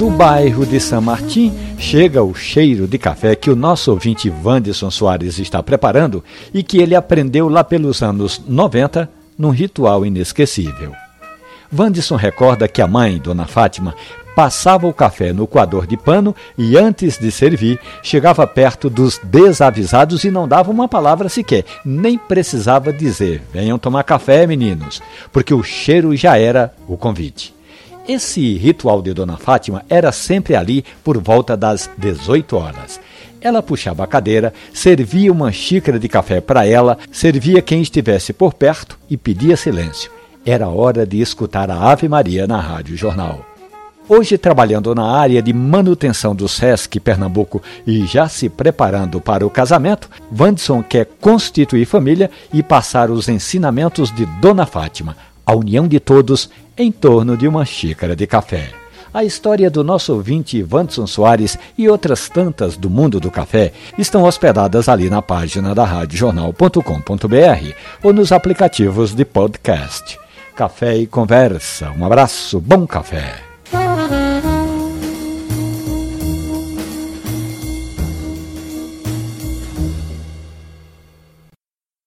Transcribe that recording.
Do bairro de São Martim chega o cheiro de café que o nosso ouvinte Wanderson Soares está preparando e que ele aprendeu lá pelos anos 90 num ritual inesquecível. Wanderson recorda que a mãe, Dona Fátima, passava o café no coador de pano e, antes de servir, chegava perto dos desavisados e não dava uma palavra sequer, nem precisava dizer: venham tomar café, meninos, porque o cheiro já era o convite. Esse ritual de Dona Fátima era sempre ali por volta das 18 horas. Ela puxava a cadeira, servia uma xícara de café para ela, servia quem estivesse por perto e pedia silêncio. Era hora de escutar a Ave Maria na Rádio Jornal. Hoje trabalhando na área de manutenção do SESC Pernambuco e já se preparando para o casamento, Vandson quer constituir família e passar os ensinamentos de Dona Fátima, a união de todos em torno de uma xícara de café. A história do nosso ouvinte Vandson Soares e outras tantas do mundo do café estão hospedadas ali na página da radiojornal.com.br ou nos aplicativos de podcast. Café e conversa. Um abraço, bom café.